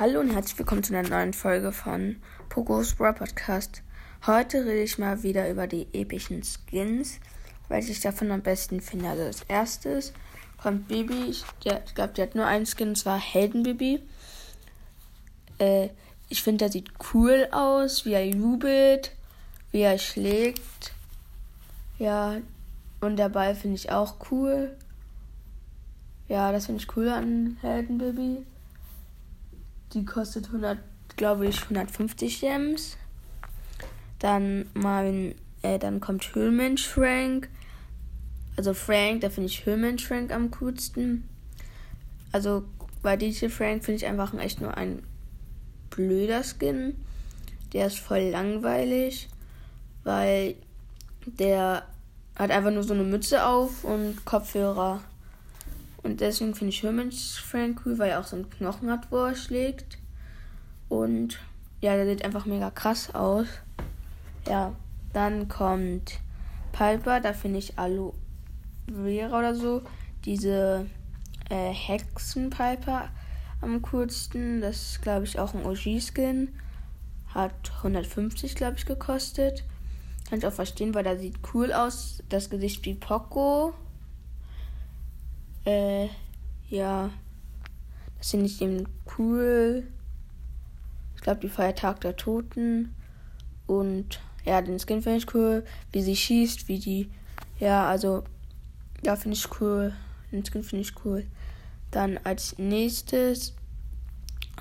Hallo und herzlich willkommen zu einer neuen Folge von Pokos Bra Podcast. Heute rede ich mal wieder über die epischen Skins, weil ich davon am besten finde. Also als erstes kommt Bibi. Ich, ich glaube, die hat nur einen Skin, und zwar Heldenbibi. Äh, ich finde, der sieht cool aus, wie er jubelt, wie er schlägt. Ja, und der Ball finde ich auch cool. Ja, das finde ich cool an Heldenbibi. Die kostet 100, glaube ich, 150 Gems. Dann mein, äh, dann kommt Höhlmensch Frank. Also Frank, da finde ich Höhlmensch Frank am coolsten. Also bei DJ Frank finde ich einfach echt nur ein blöder Skin. Der ist voll langweilig, weil der hat einfach nur so eine Mütze auf und Kopfhörer. Und deswegen finde ich Hermans Frank cool, weil er auch so einen Knochen hat, wo er schlägt. Und ja, der sieht einfach mega krass aus. Ja, dann kommt Piper, da finde ich Aloe Vera oder so. Diese äh, Hexen-Piper am coolsten. Das ist, glaube ich, auch ein OG-Skin. Hat 150, glaube ich, gekostet. Kann ich auch verstehen, weil da sieht cool aus. Das Gesicht wie Poco. Äh, ja. Das finde ich eben cool. Ich glaube, die Feiertag der Toten. Und ja, den Skin finde ich cool. Wie sie schießt, wie die. Ja, also. Ja, finde ich cool. Den Skin finde ich cool. Dann als nächstes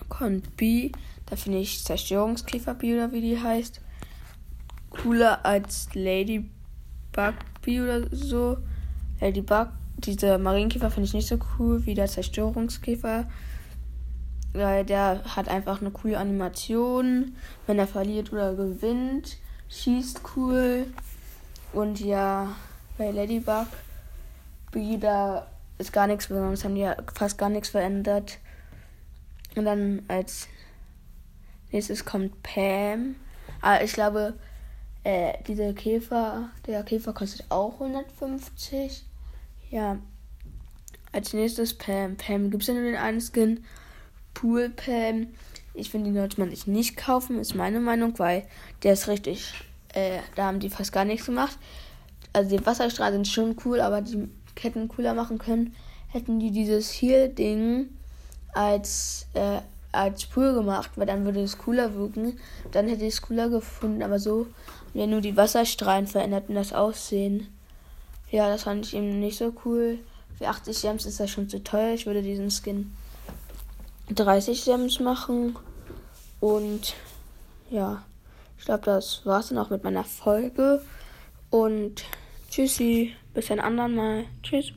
kommt B. Da finde ich Zerstörungskäfer B oder wie die heißt. Cooler als Ladybug B oder so. Ladybug diese Marienkäfer finde ich nicht so cool wie der Zerstörungskäfer. Weil der hat einfach eine coole Animation. Wenn er verliert oder gewinnt, schießt cool. Und ja, bei Ladybug, da ist gar nichts besonders, haben die ja fast gar nichts verändert. Und dann als nächstes kommt Pam. Ah, ich glaube, äh, dieser Käfer, der Käfer kostet auch 150. Ja. Als nächstes Pam. Pam gibt es ja nur den einen Skin. Pool Pam. Ich finde, den sollte man sich nicht kaufen, ist meine Meinung, weil der ist richtig. Äh, da haben die fast gar nichts gemacht. Also die Wasserstrahlen sind schon cool, aber die hätten cooler machen können. Hätten die dieses hier Ding als äh, als Pool gemacht, weil dann würde es cooler wirken. Dann hätte ich es cooler gefunden, aber so ja nur die Wasserstrahlen veränderten das Aussehen. Ja, das fand ich eben nicht so cool. Für 80 Gems ist das schon zu teuer. Ich würde diesen Skin 30 Gems machen. Und ja, ich glaube, das war's dann auch mit meiner Folge. Und tschüssi, bis ein anderen Mal. Tschüss.